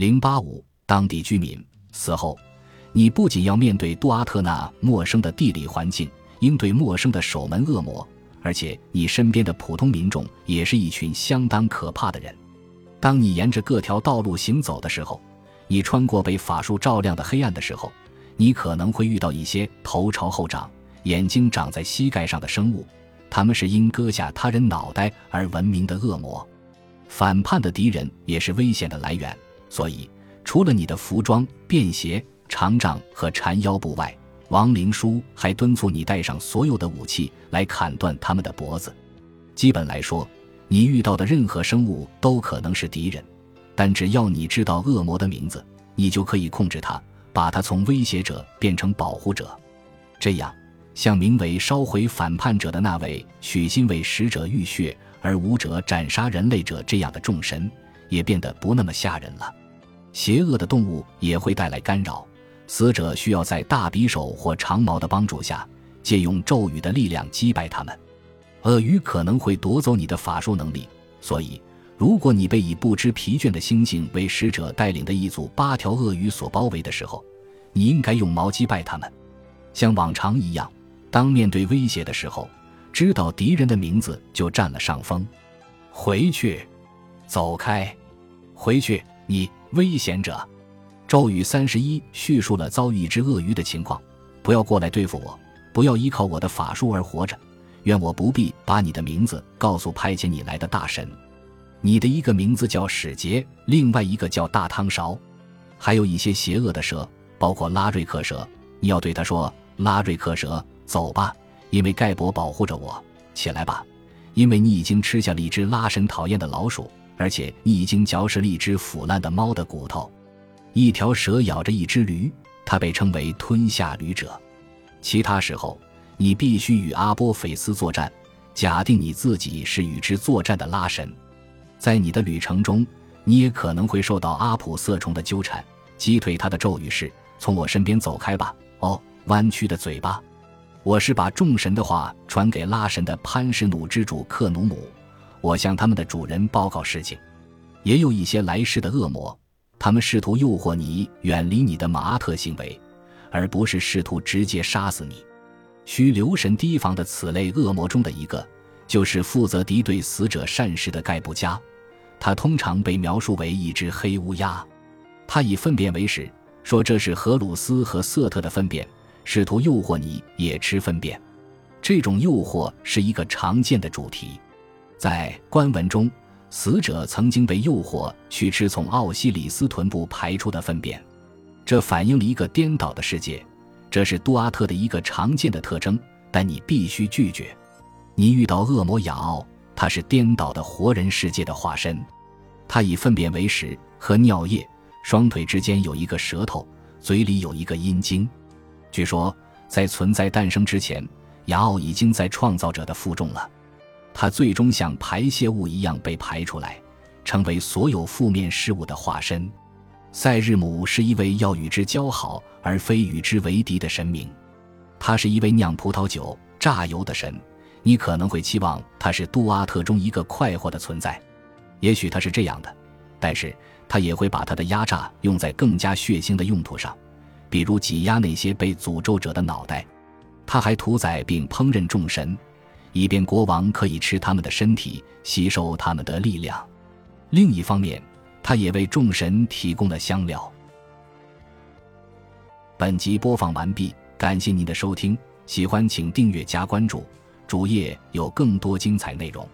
零八五当地居民死后，你不仅要面对杜阿特那陌生的地理环境，应对陌生的守门恶魔，而且你身边的普通民众也是一群相当可怕的人。当你沿着各条道路行走的时候，你穿过被法术照亮的黑暗的时候，你可能会遇到一些头朝后长、眼睛长在膝盖上的生物，他们是因割下他人脑袋而闻名的恶魔。反叛的敌人也是危险的来源，所以除了你的服装、便鞋、长杖和缠腰布外，王灵书还敦促你带上所有的武器来砍断他们的脖子。基本来说。你遇到的任何生物都可能是敌人，但只要你知道恶魔的名字，你就可以控制它，把它从威胁者变成保护者。这样，像名为烧毁反叛者的那位许心为使者浴血而武者斩杀人类者这样的众神，也变得不那么吓人了。邪恶的动物也会带来干扰，死者需要在大匕首或长矛的帮助下，借用咒语的力量击败他们。鳄鱼可能会夺走你的法术能力，所以，如果你被以不知疲倦的猩猩为使者带领的一组八条鳄鱼所包围的时候，你应该用矛击败他们。像往常一样，当面对威胁的时候，知道敌人的名字就占了上风。回去，走开，回去，你危险者。咒语三十一叙述了遭遇一只鳄鱼的情况：不要过来对付我，不要依靠我的法术而活着。愿我不必把你的名字告诉派遣你来的大神。你的一个名字叫史杰，另外一个叫大汤勺，还有一些邪恶的蛇，包括拉瑞克蛇。你要对他说：“拉瑞克蛇，走吧，因为盖博保护着我。起来吧，因为你已经吃下了一只拉神讨厌的老鼠，而且你已经嚼食了一只腐烂的猫的骨头。一条蛇咬着一只驴，它被称为吞下驴者。其他时候。”你必须与阿波菲斯作战，假定你自己是与之作战的拉神。在你的旅程中，你也可能会受到阿普色虫的纠缠。击退他的咒语是：“从我身边走开吧！”哦，弯曲的嘴巴。我是把众神的话传给拉神的潘什努之主克努姆。我向他们的主人报告事情。也有一些来世的恶魔，他们试图诱惑你远离你的马特行为，而不是试图直接杀死你。需留神提防的此类恶魔中的一个，就是负责敌对死者善事的盖布加。他通常被描述为一只黑乌鸦。他以粪便为食，说这是荷鲁斯和瑟特的粪便，试图诱惑你也吃粪便。这种诱惑是一个常见的主题。在官文中，死者曾经被诱惑去吃从奥西里斯臀部排出的粪便，这反映了一个颠倒的世界。这是杜阿特的一个常见的特征，但你必须拒绝。你遇到恶魔雅奥，他是颠倒的活人世界的化身，他以粪便为食和尿液，双腿之间有一个舌头，嘴里有一个阴茎。据说，在存在诞生之前，雅奥已经在创造者的腹中了。他最终像排泄物一样被排出来，成为所有负面事物的化身。赛日姆是一位要与之交好而非与之为敌的神明，他是一位酿葡萄酒、榨油的神。你可能会期望他是杜阿特中一个快活的存在，也许他是这样的，但是他也会把他的压榨用在更加血腥的用途上，比如挤压那些被诅咒者的脑袋。他还屠宰并烹饪众神，以便国王可以吃他们的身体，吸收他们的力量。另一方面。他也为众神提供了香料。本集播放完毕，感谢您的收听，喜欢请订阅加关注，主页有更多精彩内容。